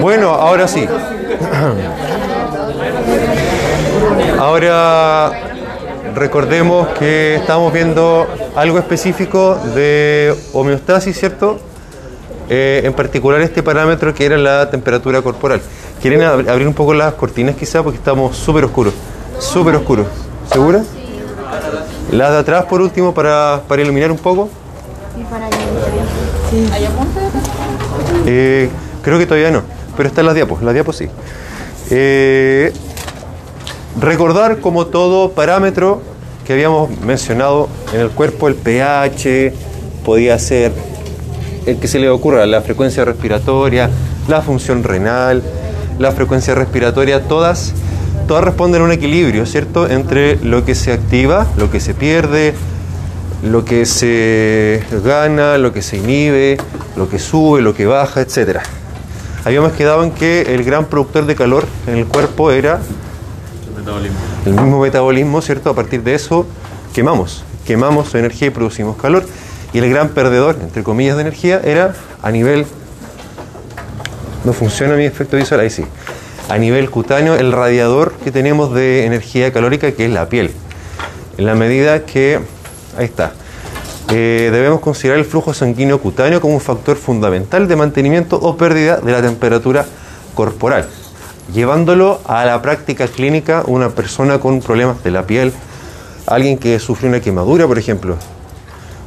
Bueno, ahora sí. Ahora recordemos que estamos viendo algo específico de homeostasis, ¿cierto? Eh, en particular este parámetro que era la temperatura corporal. ¿Quieren ab- abrir un poco las cortinas quizá? Porque estamos súper oscuros. Súper oscuros. ¿Segura? Las de atrás por último para, para iluminar un poco. Eh, creo que todavía no, pero están las diapos, las diapos sí. Eh, recordar como todo parámetro que habíamos mencionado en el cuerpo, el pH, podía ser el que se le ocurra, la frecuencia respiratoria, la función renal, la frecuencia respiratoria, todas, todas responden a un equilibrio, ¿cierto? Entre lo que se activa, lo que se pierde, lo que se gana, lo que se inhibe, lo que sube, lo que baja, etc. Habíamos quedado en que el gran productor de calor en el cuerpo era el mismo metabolismo, ¿cierto? A partir de eso quemamos, quemamos energía y producimos calor. Y el gran perdedor, entre comillas, de energía era a nivel... No funciona mi efecto visual, ahí sí. A nivel cutáneo, el radiador que tenemos de energía calórica, que es la piel. En la medida que... Ahí está. Eh, debemos considerar el flujo sanguíneo cutáneo como un factor fundamental de mantenimiento o pérdida de la temperatura corporal. Llevándolo a la práctica clínica, una persona con problemas de la piel, alguien que sufrió una quemadura, por ejemplo,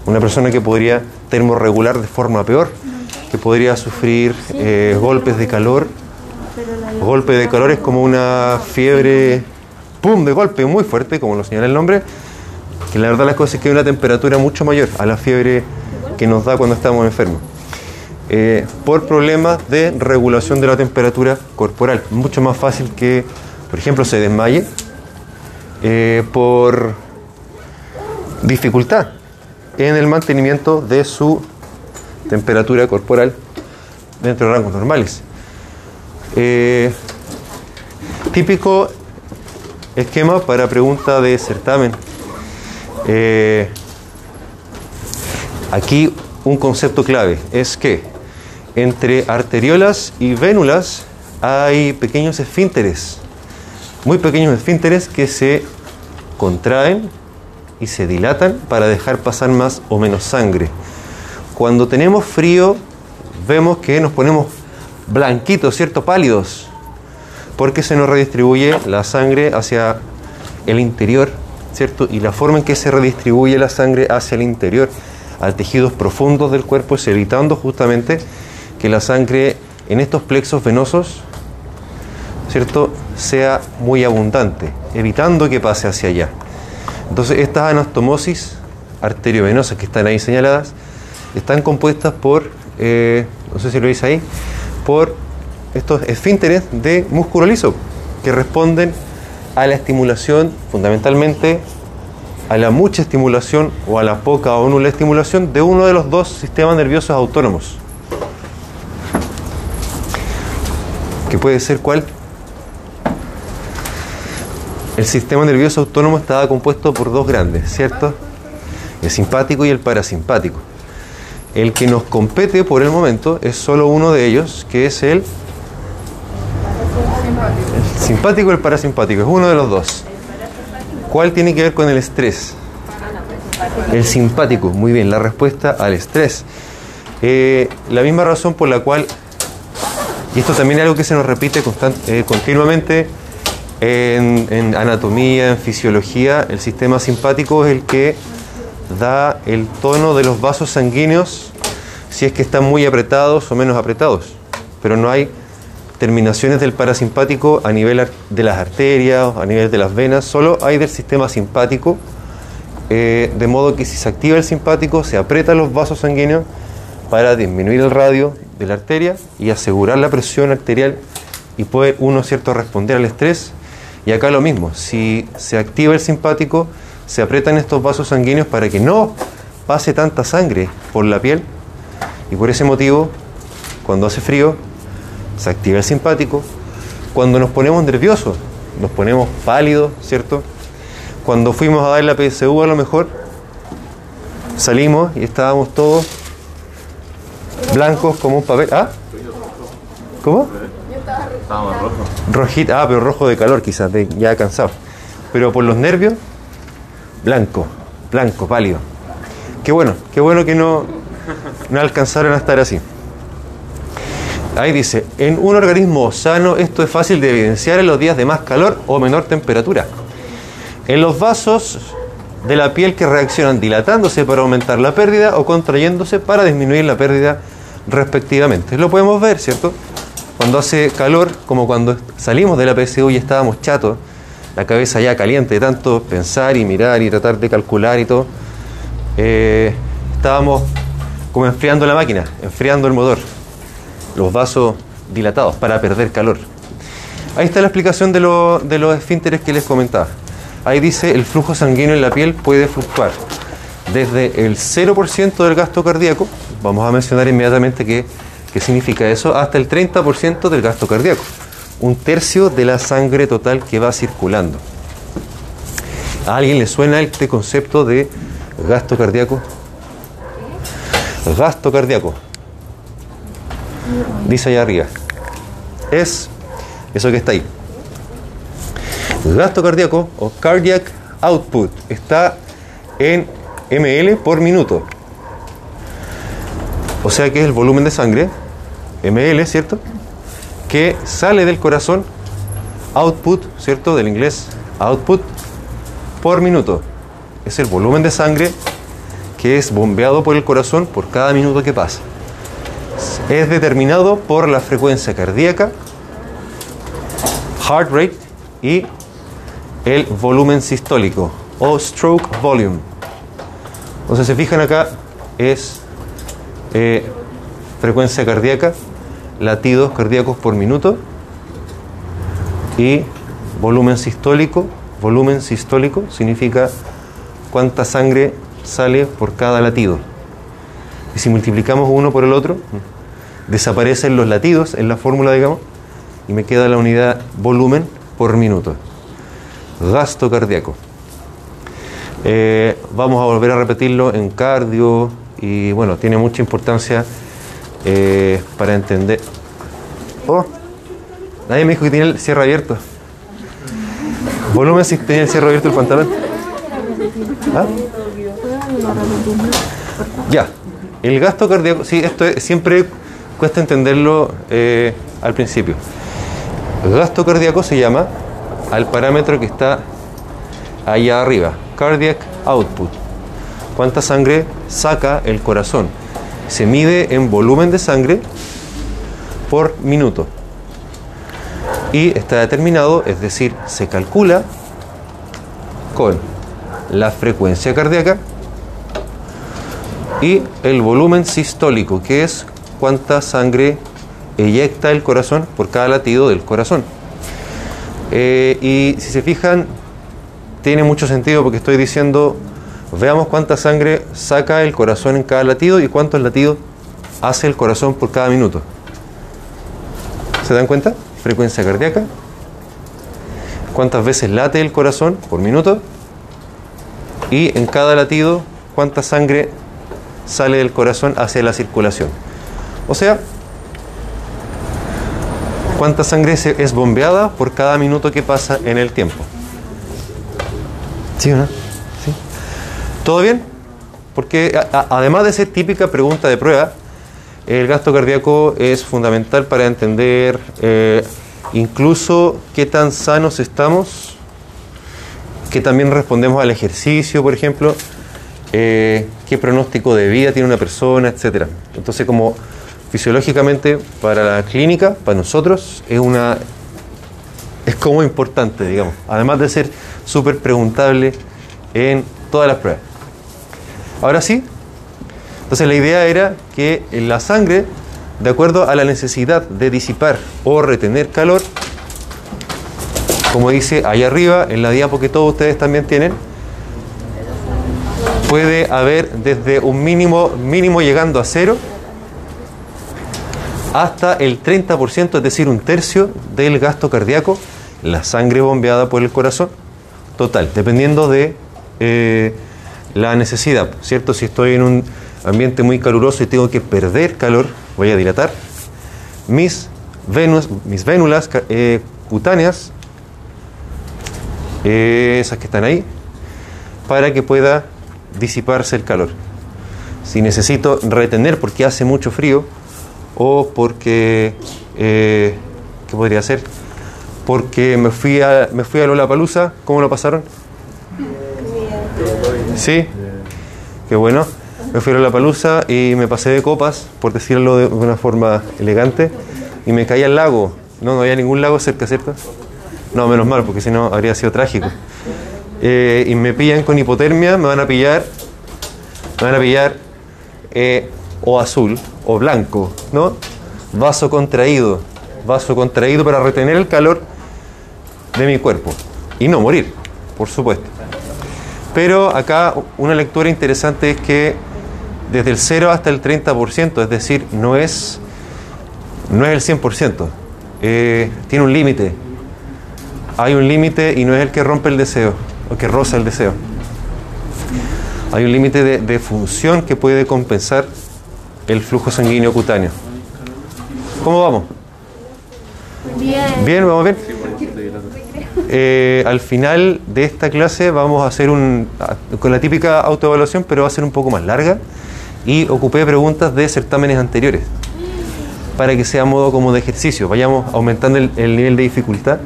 una persona que podría termorregular de forma peor, que podría sufrir eh, golpes de calor. Golpe de calor es como una fiebre, ¡pum!, de golpe muy fuerte, como lo señala el nombre, que la verdad las cosas es que hay una temperatura mucho mayor a la fiebre que nos da cuando estamos enfermos. Eh, por problemas de regulación de la temperatura corporal. Mucho más fácil que, por ejemplo, se desmaye eh, por dificultad en el mantenimiento de su temperatura corporal dentro de rangos normales. Eh, típico esquema para pregunta de certamen. Eh, aquí un concepto clave es que entre arteriolas y vénulas hay pequeños esfínteres, muy pequeños esfínteres que se contraen y se dilatan para dejar pasar más o menos sangre. Cuando tenemos frío, vemos que nos ponemos blanquitos, ¿cierto? Pálidos, porque se nos redistribuye la sangre hacia el interior, ¿cierto? Y la forma en que se redistribuye la sangre hacia el interior, a tejidos profundos del cuerpo, es evitando justamente que la sangre en estos plexos venosos, ¿cierto?, sea muy abundante, evitando que pase hacia allá. Entonces, estas anastomosis arteriovenosas que están ahí señaladas están compuestas por, eh, no sé si lo veis ahí, por estos esfínteres de músculo liso que responden a la estimulación, fundamentalmente a la mucha estimulación o a la poca o nula estimulación de uno de los dos sistemas nerviosos autónomos. ¿Que puede ser cuál? El sistema nervioso autónomo estaba compuesto por dos grandes, ¿cierto? El simpático y el parasimpático. El que nos compete por el momento es solo uno de ellos, que es el simpático y el parasimpático, es uno de los dos. ¿Cuál tiene que ver con el estrés? El simpático, muy bien, la respuesta al estrés. Eh, la misma razón por la cual, y esto también es algo que se nos repite constant- eh, continuamente en, en anatomía, en fisiología, el sistema simpático es el que da el tono de los vasos sanguíneos si es que están muy apretados o menos apretados. Pero no hay terminaciones del parasimpático a nivel de las arterias, a nivel de las venas, solo hay del sistema simpático, eh, de modo que si se activa el simpático se aprietan los vasos sanguíneos para disminuir el radio de la arteria y asegurar la presión arterial y poder uno cierto responder al estrés. Y acá lo mismo, si se activa el simpático, se aprietan estos vasos sanguíneos para que no pase tanta sangre por la piel y por ese motivo, cuando hace frío, se activa el simpático. Cuando nos ponemos nerviosos, nos ponemos pálidos, ¿cierto? Cuando fuimos a dar la PSU a lo mejor, salimos y estábamos todos blancos como un papel. ¿Ah? ¿Cómo? Estaba más rojo. Rojita, ah, pero rojo de calor quizás, de- ya cansado. Pero por los nervios, blanco, blanco, pálido. Qué bueno, qué bueno que no, no alcanzaron a estar así. Ahí dice, en un organismo sano esto es fácil de evidenciar en los días de más calor o menor temperatura. En los vasos de la piel que reaccionan dilatándose para aumentar la pérdida o contrayéndose para disminuir la pérdida respectivamente. Lo podemos ver, ¿cierto? Cuando hace calor, como cuando salimos de la PSU y estábamos chatos, la cabeza ya caliente de tanto pensar y mirar y tratar de calcular y todo, eh, estábamos como enfriando la máquina, enfriando el motor, los vasos dilatados para perder calor. Ahí está la explicación de, lo- de los esfínteres que les comentaba. Ahí dice el flujo sanguíneo en la piel puede fluctuar desde el 0% del gasto cardíaco, vamos a mencionar inmediatamente qué, qué significa eso, hasta el 30% del gasto cardíaco, un tercio de la sangre total que va circulando. ¿A alguien le suena este concepto de gasto cardíaco? Gasto cardíaco. Dice allá arriba. Es eso que está ahí. Gasto cardíaco o cardiac output está en ml por minuto. O sea que es el volumen de sangre, ml, ¿cierto? Que sale del corazón, output, ¿cierto? Del inglés output por minuto. Es el volumen de sangre que es bombeado por el corazón por cada minuto que pasa. Es determinado por la frecuencia cardíaca, heart rate y el volumen sistólico o stroke volume. Entonces, se fijan acá, es eh, frecuencia cardíaca, latidos cardíacos por minuto y volumen sistólico. Volumen sistólico significa cuánta sangre sale por cada latido. Y si multiplicamos uno por el otro, desaparecen los latidos en la fórmula, digamos, y me queda la unidad volumen por minuto. Gasto cardíaco. Eh, vamos a volver a repetirlo en cardio y bueno, tiene mucha importancia eh, para entender. Oh, nadie me dijo que tenía el cierre abierto. Volumen si tenía el cierre abierto el pantalón. ¿Ah? Ya, el gasto cardíaco, sí, esto es- siempre cuesta entenderlo eh, al principio. Gasto cardíaco se llama al parámetro que está allá arriba, cardiac output. ¿Cuánta sangre saca el corazón? Se mide en volumen de sangre por minuto. Y está determinado, es decir, se calcula con la frecuencia cardíaca y el volumen sistólico, que es cuánta sangre eyecta el corazón por cada latido del corazón. Eh, y si se fijan, tiene mucho sentido porque estoy diciendo, veamos cuánta sangre saca el corazón en cada latido y cuántos latidos hace el corazón por cada minuto. ¿Se dan cuenta? Frecuencia cardíaca. ¿Cuántas veces late el corazón por minuto? Y en cada latido, cuánta sangre sale del corazón hacia la circulación. O sea, cuánta sangre es bombeada por cada minuto que pasa en el tiempo. ¿Sí o no? ¿Sí? ¿Todo bien? Porque además de ser típica pregunta de prueba, el gasto cardíaco es fundamental para entender eh, incluso qué tan sanos estamos, que también respondemos al ejercicio, por ejemplo, eh, qué pronóstico de vida tiene una persona, etcétera. Entonces, como fisiológicamente para la clínica, para nosotros, es una es como importante, digamos, además de ser súper preguntable en todas las pruebas. Ahora sí, entonces la idea era que en la sangre, de acuerdo a la necesidad de disipar o retener calor, como dice ahí arriba, en la diapo que todos ustedes también tienen, puede haber desde un mínimo, mínimo llegando a cero, hasta el 30%, es decir, un tercio del gasto cardíaco, la sangre bombeada por el corazón, total, dependiendo de eh, la necesidad, ¿cierto? Si estoy en un ambiente muy caluroso y tengo que perder calor, voy a dilatar mis venus, mis vénulas eh, cutáneas, eh, esas que están ahí, para que pueda disiparse el calor. Si necesito retener porque hace mucho frío o porque, eh, ¿qué podría ser? Porque me fui a, me fui a Lollapalooza, ¿cómo lo pasaron? Sí, qué bueno. Me fui a Lollapalooza y me pasé de copas, por decirlo de una forma elegante, y me caí al lago. No, no había ningún lago cerca, ¿cierto? No, menos mal, porque si no habría sido trágico. Eh, y me pillan con hipotermia, me van a pillar, me van a pillar eh, o azul o blanco, ¿no? Vaso contraído, vaso contraído para retener el calor de mi cuerpo y no morir, por supuesto. Pero acá una lectura interesante es que desde el 0 hasta el 30%, es decir, no es, no es el 100%, eh, tiene un límite. Hay un límite y no es el que rompe el deseo o que roza el deseo. Hay un límite de, de función que puede compensar el flujo sanguíneo cutáneo. ¿Cómo vamos? Bien. Bien, vamos bien. Eh, al final de esta clase vamos a hacer un con la típica autoevaluación, pero va a ser un poco más larga y ocupé preguntas de certámenes anteriores para que sea modo como de ejercicio. Vayamos aumentando el, el nivel de dificultad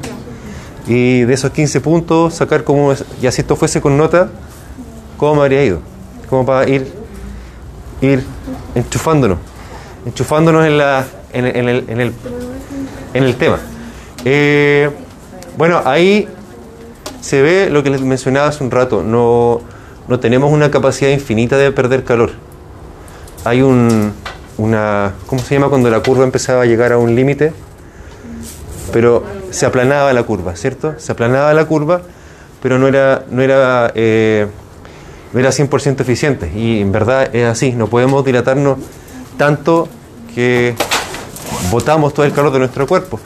y de esos 15 puntos sacar como ya si esto fuese con nota, cómo me habría ido, como para ir ir enchufándonos, enchufándonos en la en, el, en el en el tema. Eh, bueno, ahí se ve lo que les mencionaba hace un rato. No, no tenemos una capacidad infinita de perder calor. Hay un, una, ¿cómo se llama cuando la curva empezaba a llegar a un límite? Pero se aplanaba la curva, ¿cierto? Se aplanaba la curva, pero no era, no era, eh, era 100% eficiente. Y en verdad es así. No podemos dilatarnos tanto que botamos todo el calor de nuestro cuerpo.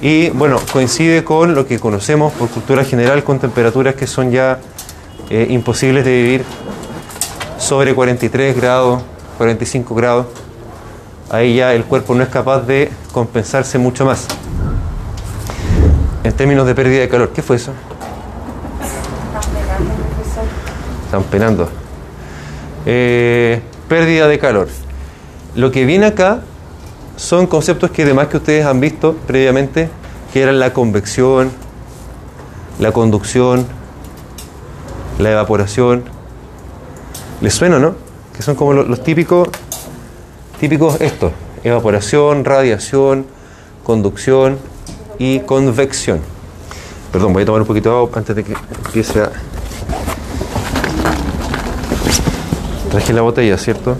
Y bueno, coincide con lo que conocemos por cultura general con temperaturas que son ya eh, imposibles de vivir sobre 43 grados, 45 grados. Ahí ya el cuerpo no es capaz de compensarse mucho más. En términos de pérdida de calor, ¿qué fue eso? Están penando. Eh, pérdida de calor. Lo que viene acá son conceptos que además que ustedes han visto previamente, que eran la convección, la conducción, la evaporación. ¿Les suena, no? Que son como los, los típicos, típicos estos, evaporación, radiación, conducción y convección. Perdón, voy a tomar un poquito de agua antes de que empiece a... Traje la botella, ¿cierto?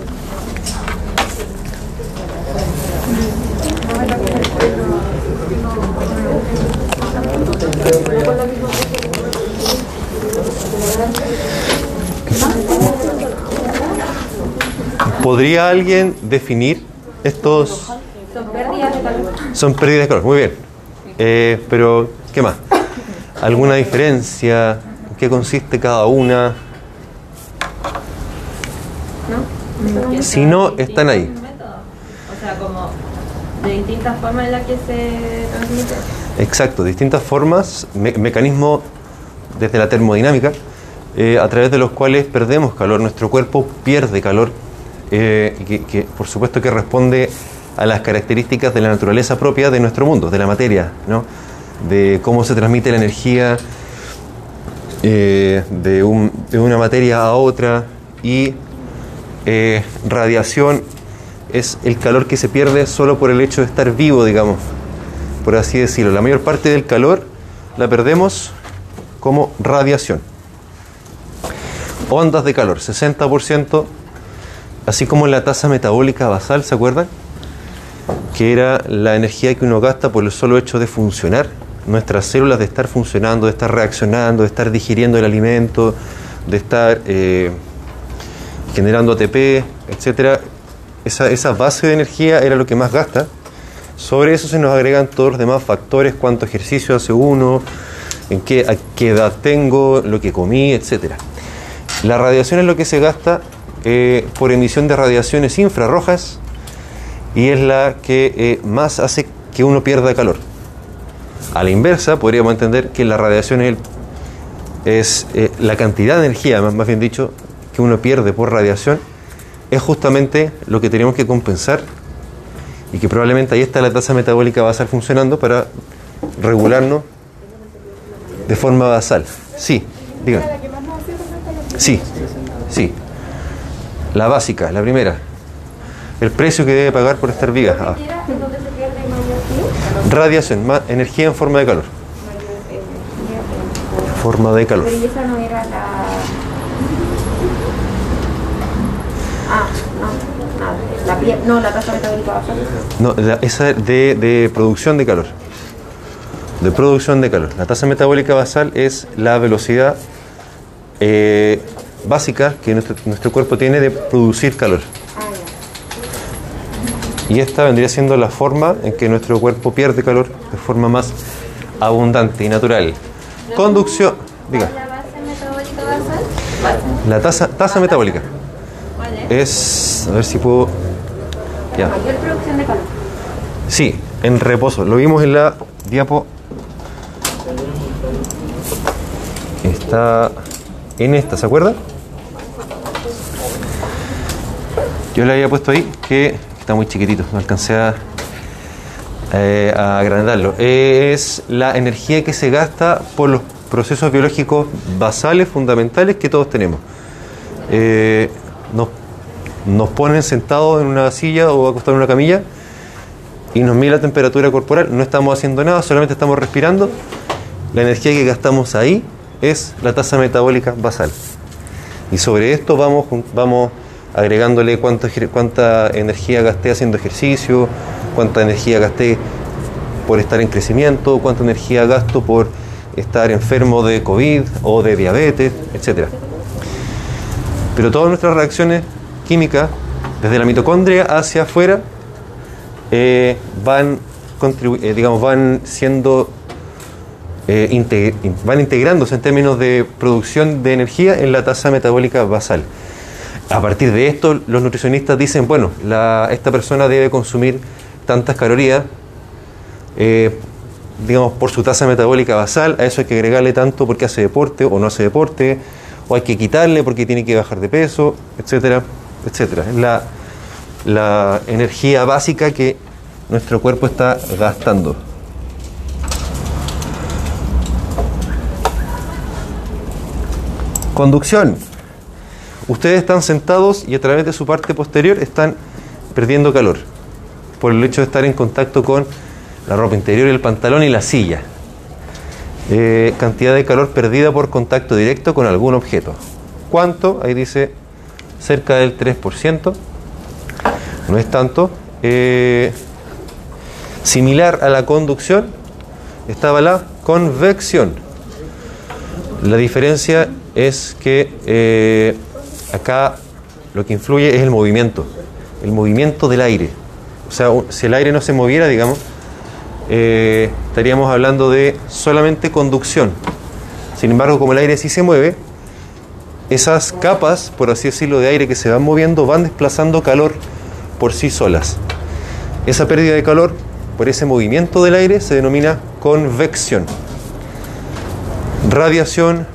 ¿Podría alguien definir estos? Son pérdidas de calor. Son pérdidas de calor, muy bien. Eh, pero, ¿qué más? ¿Alguna diferencia? ¿En qué consiste cada una? ¿No? Si no, están ahí. O sea, como de distintas formas en las que se transmite. Exacto, distintas formas, me- mecanismos desde la termodinámica, eh, a través de los cuales perdemos calor, nuestro cuerpo pierde calor, eh, que, que, por supuesto que responde a las características de la naturaleza propia de nuestro mundo, de la materia, ¿no? de cómo se transmite la energía eh, de, un- de una materia a otra y eh, radiación es el calor que se pierde solo por el hecho de estar vivo, digamos, por así decirlo. La mayor parte del calor la perdemos como radiación. Ondas de calor, 60%, así como la tasa metabólica basal, ¿se acuerdan? Que era la energía que uno gasta por el solo hecho de funcionar, nuestras células de estar funcionando, de estar reaccionando, de estar digiriendo el alimento, de estar eh, generando ATP, etcétera. Esa, base de energía era lo que más gasta. Sobre eso se nos agregan todos los demás factores, cuánto ejercicio hace uno, en qué, edad tengo, lo que comí, etcétera. La radiación es lo que se gasta eh, por emisión de radiaciones infrarrojas y es la que eh, más hace que uno pierda calor. A la inversa, podríamos entender que la radiación es, eh, la cantidad de energía, más bien dicho, que uno pierde por radiación, es justamente lo que tenemos que compensar y que probablemente ahí está la tasa metabólica basal funcionando para regularnos de forma basal. Sí, díganme. Sí, sí. La básica, la primera. El precio que debe pagar por estar viva. Ah. Radiación, ma- energía en forma de calor. Forma de calor. Pero esa no era la. Ah, no, nada. La piel, no, la tasa metabólica basal. No, la- esa es de, de producción de calor. De producción de calor. La tasa metabólica basal es la velocidad eh, básica que nuestro, nuestro cuerpo tiene de producir calor. Ah, ya. Y esta vendría siendo la forma en que nuestro cuerpo pierde calor de forma más abundante y natural. Conducción. Diga. ¿La base metabólica basal? Base. La tasa, tasa metabólica ¿Cuál es? A ver si puedo. Ya. Mayor producción de calor. Sí, en reposo. Lo vimos en la diapo. Está en esta, ¿se acuerda? Yo le había puesto ahí que está muy chiquitito, no alcancé a, eh, a agrandarlo. Es la energía que se gasta por los procesos biológicos basales, fundamentales que todos tenemos. Eh, nos, nos ponen sentados en una silla o acostados en una camilla y nos mide la temperatura corporal, no estamos haciendo nada, solamente estamos respirando. La energía que gastamos ahí es la tasa metabólica basal. Y sobre esto vamos, vamos agregándole cuánto ejer- cuánta energía gasté haciendo ejercicio, cuánta energía gasté por estar en crecimiento, cuánta energía gasto por estar enfermo de COVID o de diabetes, etcétera. Pero todas nuestras reacciones químicas, desde la mitocondria hacia afuera, eh, van, eh, digamos, van siendo, eh, van integrándose en términos de producción de energía en la tasa metabólica basal. A partir de esto, los nutricionistas dicen, bueno, la- esta persona debe consumir tantas calorías, eh, digamos, por su tasa metabólica basal, a eso hay que agregarle tanto porque hace deporte o no hace deporte, o hay que quitarle porque tiene que bajar de peso, etcétera, etcétera. Es la, la energía básica que nuestro cuerpo está gastando. Conducción. Ustedes están sentados y a través de su parte posterior están perdiendo calor por el hecho de estar en contacto con la ropa interior, el pantalón y la silla. Eh, cantidad de calor perdida por contacto directo con algún objeto. ¿Cuánto? Ahí dice cerca del 3%. No es tanto. Eh, similar a la conducción estaba la convección. La diferencia es que eh, acá lo que influye es el movimiento, el movimiento del aire. O sea, si el aire no se moviera, digamos, eh, estaríamos hablando de solamente conducción. Sin embargo, como el aire sí se mueve, esas capas, por así decirlo, de aire que se van moviendo van desplazando calor por sí solas. Esa pérdida de calor por ese movimiento del aire se denomina convección. Radiación,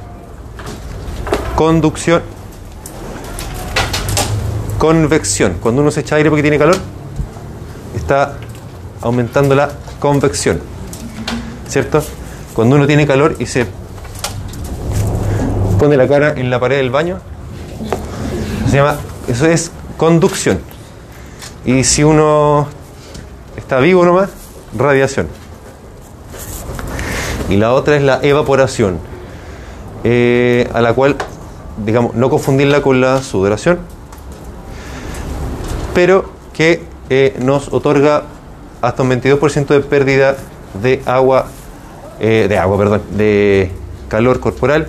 conducción, convección. Cuando uno se echa aire porque tiene calor, está aumentando la convección. ¿Cierto? Cuando uno tiene calor y se pone la cara en la pared del baño, se llama, eso es conducción. Y si uno está vivo nomás, radiación. Y la otra es la evaporación, eh, a la cual, digamos, no confundirla con la sudoración, pero que eh, nos otorga hasta un 22% de pérdida de agua, eh, de agua, perdón, de calor corporal.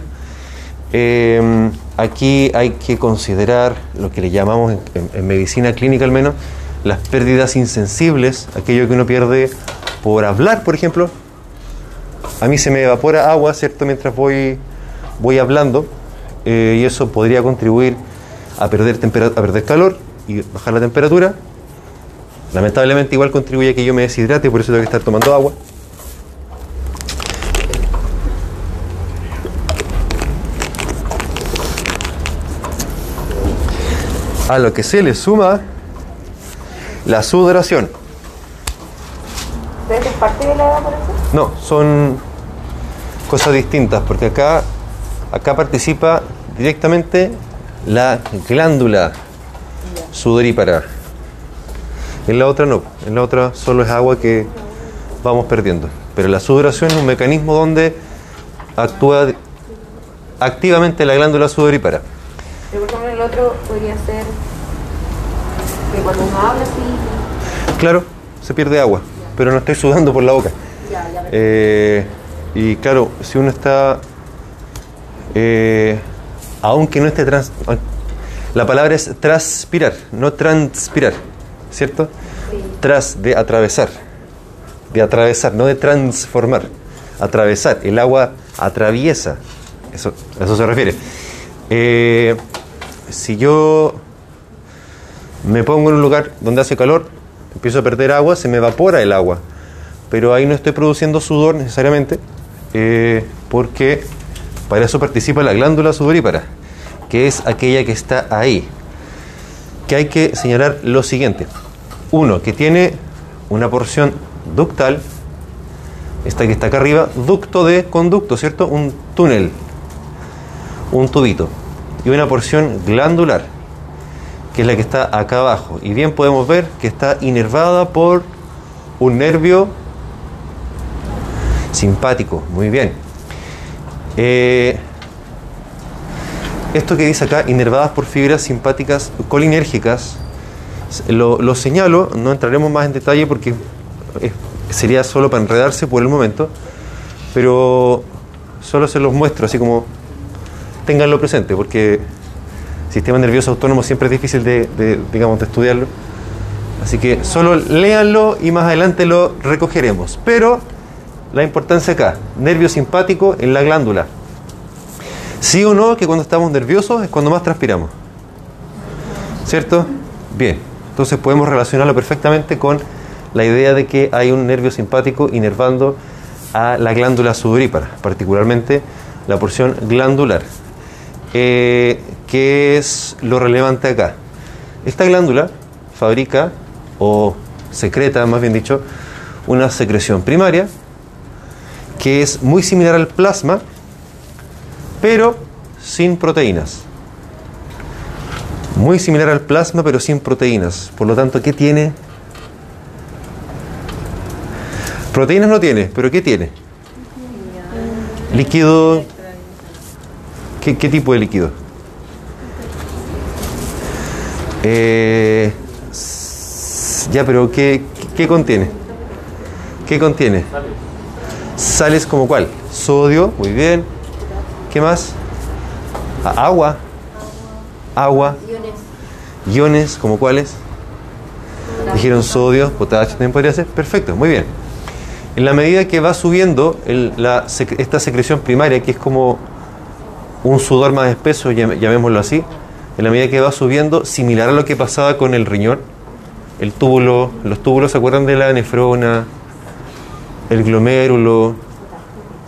Eh, aquí hay que considerar lo que le llamamos en, medicina clínica al menos las pérdidas insensibles, aquello que uno pierde por hablar, por ejemplo. A mí se me evapora agua, ¿cierto? Mientras voy, voy hablando eh, y eso podría contribuir a perder, a perder calor y bajar la temperatura. Lamentablemente igual contribuye a que yo me deshidrate, por eso tengo que estar tomando agua. A lo que se le suma la sudoración. ¿Pero es parte de la? No, son cosas distintas, porque acá, acá participa directamente la glándula sudorípara. En la otra no, en la otra solo es agua que vamos perdiendo. Pero la sudoración es un mecanismo donde actúa activamente la glándula sudorípara. Pero por ejemplo el otro podría ser que cuando uno habla así, Claro, se pierde agua, pero no estoy sudando por la boca. ya, ya. Eh, y claro, si uno está, eh, aunque no esté trans, la palabra es transpirar, no transpirar, ¿cierto? Tras de atravesar, de atravesar, no de transformar, atravesar. El agua atraviesa, eso, a eso se refiere. Eh, si yo me pongo en un lugar donde hace calor, empiezo a perder agua, se me evapora el agua. Pero ahí no estoy produciendo sudor necesariamente, eh, porque para eso participa la glándula sudorípara, que es aquella que está ahí. Que hay que señalar lo siguiente. Uno, que tiene una porción ductal, esta que está acá arriba, ducto de conducto, ¿cierto? Un túnel, un tubito. Y una porción glandular, que es la que está acá abajo. Y bien podemos ver que está inervada por un nervio simpático. Muy bien. Eh, esto que dice acá, inervadas por fibras simpáticas colinérgicas, lo, lo señalo, no entraremos más en detalle porque sería solo para enredarse por el momento, pero solo se los muestro, así como tenganlo presente, porque sistema nervioso autónomo siempre es difícil de, digamos, de estudiarlo. Así que solo léanlo y más adelante lo recogeremos. Pero la importancia acá, nervio simpático en la glándula. Sí o no que cuando estamos nerviosos es cuando más transpiramos. ¿Cierto? Bien. Entonces podemos relacionarlo perfectamente con la idea de que hay un nervio simpático inervando a la glándula sudorípara, particularmente la porción glandular. Eh, ¿Qué es lo relevante acá? Esta glándula fabrica o secreta, más bien dicho, una secreción primaria que es muy similar al plasma, pero sin proteínas. Muy similar al plasma, pero sin proteínas. Por lo tanto, ¿qué tiene? Proteínas no tiene, pero ¿qué tiene? Líquido. ¿Qué, tipo de líquido? Eh, ya, pero ¿qué, qué contiene? ¿Qué contiene? Sales como cuál? Sodio, muy bien. ¿Qué más? A- agua. Agua. Iones, como cuáles? Dijeron sodio, potasio, también podría ser. Perfecto, muy bien. En la medida que va subiendo esta secreción primaria, que es como un sudor más espeso, llam- llamémoslo así, en la medida que va subiendo, similar a lo que pasaba con el riñón, el túbulo, los túbulos se acuerdan de la nefrona, el glomérulo,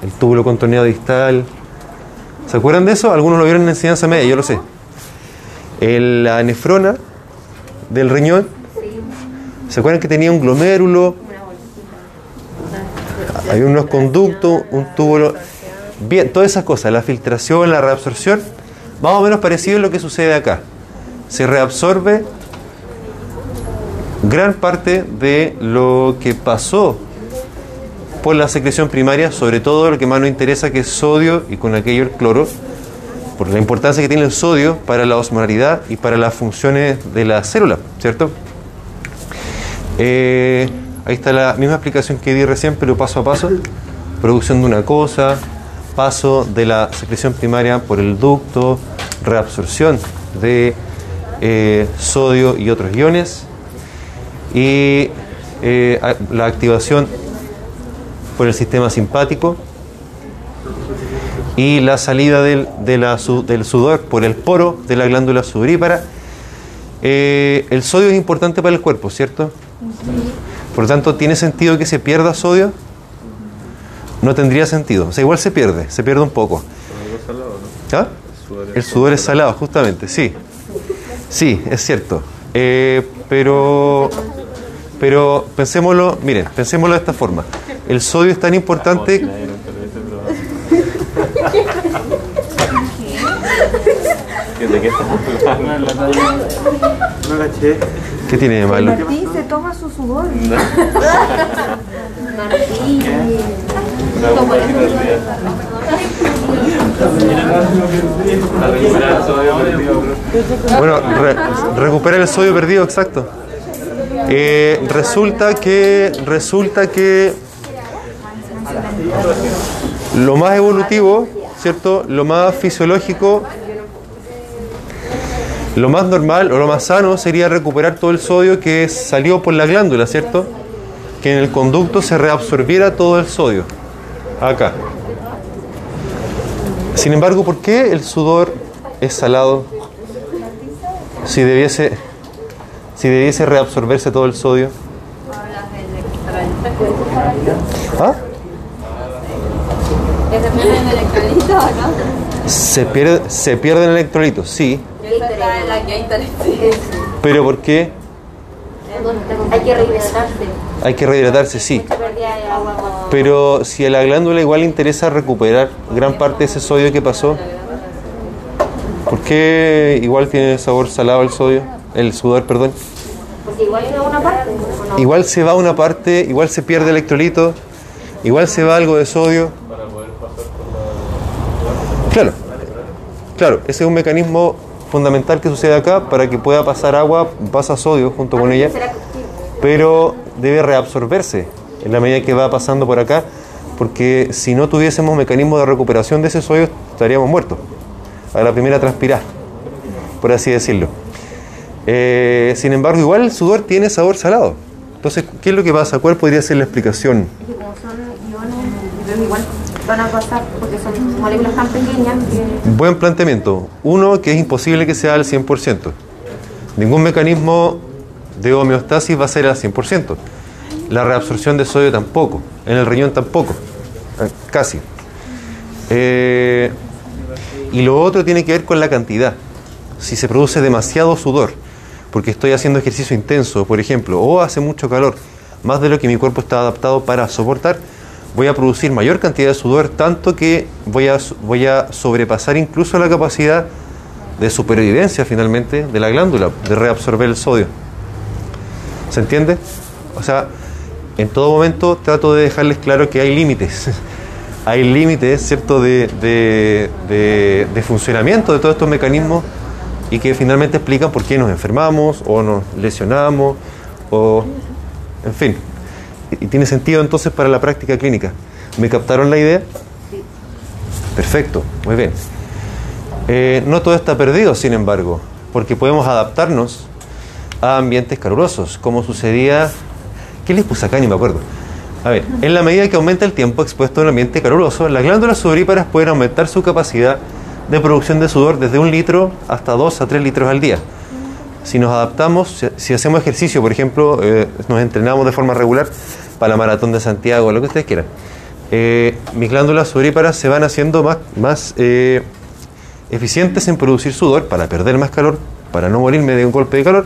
el túbulo contorneado distal. ¿Se acuerdan de eso? Algunos lo vieron en enseñanza media, yo lo sé. La nefrona del riñón, ¿se acuerdan que tenía un glomérulo? Hay unos conductos, un túbulo. Bien, todas esas cosas, la filtración, la reabsorción, más o menos parecido a lo que sucede acá. Se reabsorbe gran parte de lo que pasó por la secreción primaria, sobre todo lo que más nos interesa que es sodio y con aquello el cloro, por la importancia que tiene el sodio para la osmolaridad y para las funciones de la célula, ¿cierto? Eh, ahí está la misma explicación que di recién, pero paso a paso. Producción de una cosa, paso de la secreción primaria por el ducto, reabsorción de eh, sodio y otros iones, y eh, la activación por el sistema simpático y la salida del, de la su- del sudor por el poro de la glándula sudorípara. Eh, el sodio es importante para el cuerpo, ¿cierto? Por lo tanto, ¿tiene sentido que se pierda sodio? No tendría sentido. O sea, igual se pierde, se pierde un poco. ¿Ah? El sudor es salado, justamente, sí. Sí, es cierto. Eh, pero, pero pensémoslo, miren, pensémoslo de esta forma. El sodio es tan importante. ¿Qué tiene de malo? Martín se toma su sudor. Martín. Bueno, re- recupera el sodio perdido, exacto. Eh, resulta que resulta que lo más evolutivo, ¿cierto? Lo más fisiológico, lo más normal o lo más sano sería recuperar todo el sodio que salió por la glándula, ¿cierto? Que en el conducto se reabsorbiera todo el sodio. Acá. Sin embargo, ¿por qué el sudor es salado? Si debiese, si debiese reabsorberse todo el sodio. ¿Ah? Se pierden electrolitos, ¿no? Se, pierde, se pierden electrolitos, sí. Gatorade. Pero ¿por qué? Hay que rehidratarse. Hay que rehidratarse, sí. Pero si a la glándula igual le interesa recuperar gran parte de ese sodio que pasó, ¿por qué igual tiene sabor salado el sodio? El sudor, perdón. Porque igual es una parte. Igual se va una parte, igual se pierde electrolito, igual se va algo de sodio. Claro, claro, ese es un mecanismo fundamental que sucede acá para que pueda pasar agua, pasa sodio junto con ella, ¿Será que- pero debe reabsorberse en la medida que va pasando por acá, porque si no tuviésemos mecanismo de recuperación de ese sodio estaríamos muertos a la primera transpirar, por así decirlo. Eh, sin embargo, igual el sudor tiene sabor salado. Entonces, ¿qué es lo que pasa? ¿Cuál podría ser la explicación? Es que como son iones, entonces igual van a pasar porque son moléculas tan pequeñas que Buen planteamiento. Uno, que es imposible que sea al 100%. Ningún mecanismo de homeostasis va a ser al 100%. La reabsorción de sodio tampoco. En el riñón tampoco. Eh, Casi. Eh, y lo otro tiene que ver con la cantidad. Si se produce demasiado sudor, porque estoy haciendo ejercicio intenso, por ejemplo, o hace mucho calor, más de lo que mi cuerpo está adaptado para soportar, voy a producir mayor cantidad de sudor, tanto que voy a, voy a sobrepasar incluso la capacidad de supervivencia finalmente de la glándula, de reabsorber el sodio. ¿Se entiende? O sea, en todo momento trato de dejarles claro que hay límites. hay límites, ¿cierto?, de, de- de- de funcionamiento de todos estos mecanismos y que finalmente explican por qué nos enfermamos o nos lesionamos o, en fin. Y, tiene sentido entonces para la práctica clínica. ¿Me captaron la idea? Perfecto, muy bien. Eh, no todo está perdido, sin embargo, porque podemos adaptarnos a ambientes calurosos, como sucedía... ¿Qué les puse acá? Ni me acuerdo. A ver, en la medida que aumenta el tiempo expuesto a un ambiente caluroso, las glándulas sudoríparas pueden aumentar su capacidad de producción de sudor desde un litro hasta 2 a 3 litros al día. Si nos adaptamos, si, si hacemos ejercicio, por ejemplo, eh, nos entrenamos de forma regular para la maratón de Santiago, lo que ustedes quieran, eh, mis glándulas sudoríparas se van haciendo más, más eh, eficientes en producir sudor para perder más calor, para no morirme de un golpe de calor,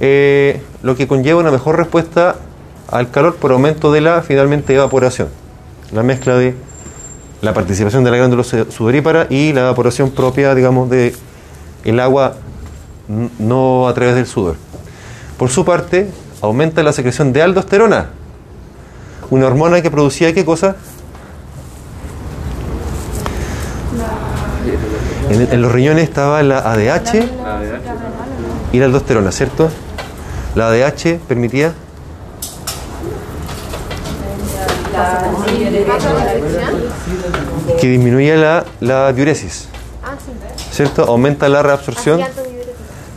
eh, lo que conlleva una mejor respuesta al calor por aumento de la finalmente evaporación. La mezcla de la participación de la glándula su- sudorípara y la evaporación propia, digamos, de el agua no a través del sudor. Por su parte, aumenta la secreción de aldosterona, una hormona que producía qué cosa? En, en los riñones estaba la ADH y la aldosterona, ¿cierto? La ADH permitía que disminuía la, la diuresis, Ah. ¿cierto? Aumenta la reabsorción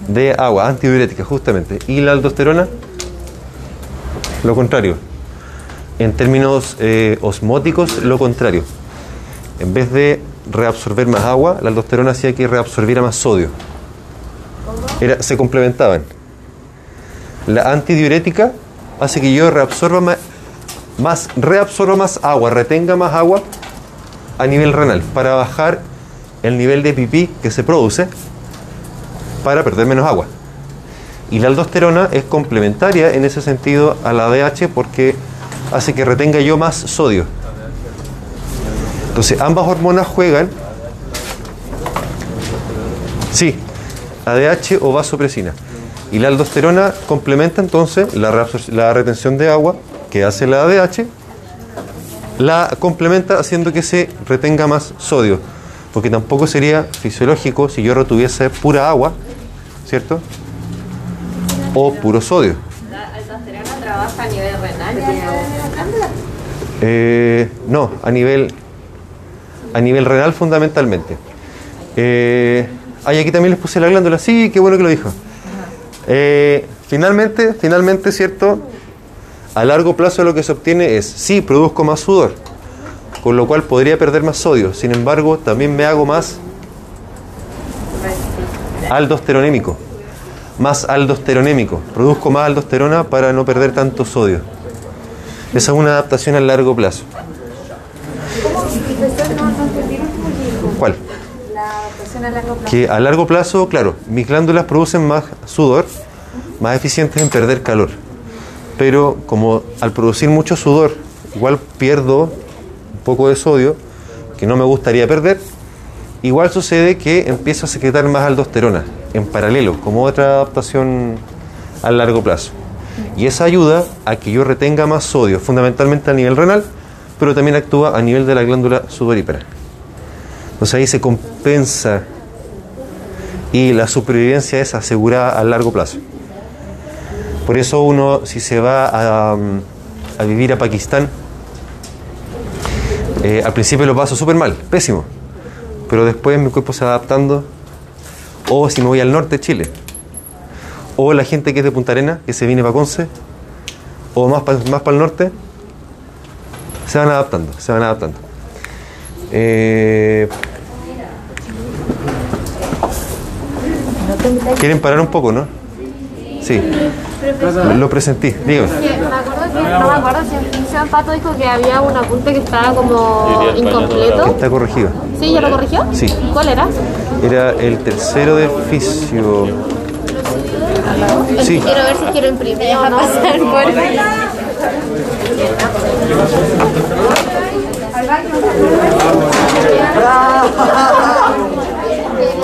de agua, antidiurética, justamente. Y la aldosterona, lo contrario. En términos eh, osmóticos, lo contrario. En vez de reabsorber más agua, la aldosterona hacía que reabsorbiera más sodio. Era, se complementaban. La antidiurética hace que yo reabsorba más, más, reabsorba más agua, retenga más agua a nivel renal para bajar el nivel de pipí que se produce para perder menos agua. Y la aldosterona es complementaria en ese sentido a la DH porque hace que retenga yo más sodio. Entonces, ambas hormonas juegan. Sí, ADH o vasopresina. Y la aldosterona complementa entonces la, retención de agua que hace la ADH, la complementa haciendo que se retenga más sodio. Porque tampoco sería fisiológico si yo retuviese pura agua, ¿cierto? O puro sodio. ¿La aldosterona trabaja a nivel renal ya en la glándula? Eh, no, a nivel, a nivel renal fundamentalmente. Eh, aquí también les puse la glándula. Sí, qué bueno que lo dijo. Eh, finalmente, finalmente, ¿cierto? A largo plazo lo que se obtiene es, sí, produzco más sudor, con lo cual podría perder más sodio. Sin embargo, también me hago más aldosteronémico. Más aldosteronémico. Produzco más aldosterona para no perder tanto sodio. Esa es una adaptación a largo plazo. ¿Cuál? La adaptación a largo plazo. Que a largo plazo, claro, mis glándulas producen más sudor, más eficientes en perder calor. Pero como al producir mucho sudor, igual pierdo un poco de sodio, que no me gustaría perder, igual sucede que empiezo a secretar más aldosterona en paralelo, como otra adaptación a largo plazo. Y esa ayuda a que yo retenga más sodio, fundamentalmente a nivel renal, pero también actúa a nivel de la glándula sudorípara. Entonces ahí se compensa y la supervivencia es asegurada a largo plazo. Por eso uno, si se va a, a vivir a Pakistán, eh, al principio lo paso súper mal, pésimo, pero después mi cuerpo se va adaptando. O si me voy al norte de Chile, o la gente que es de Punta Arena, que se viene para Conce, o más para más el norte, se van adaptando, se van adaptando. Eh, ¿Quieren parar un poco, no? Sí. Lo presentí, dígame. Me acuerdo que, no me acuerdo si el Pato dijo que había un apunte que estaba como incompleto. Está corregido. ¿Sí? ¿Ya lo corrigió? Sí. ¿Cuál era? Era el tercero de fisio. Sí. Quiero ver si quiero imprimir o no. pasar por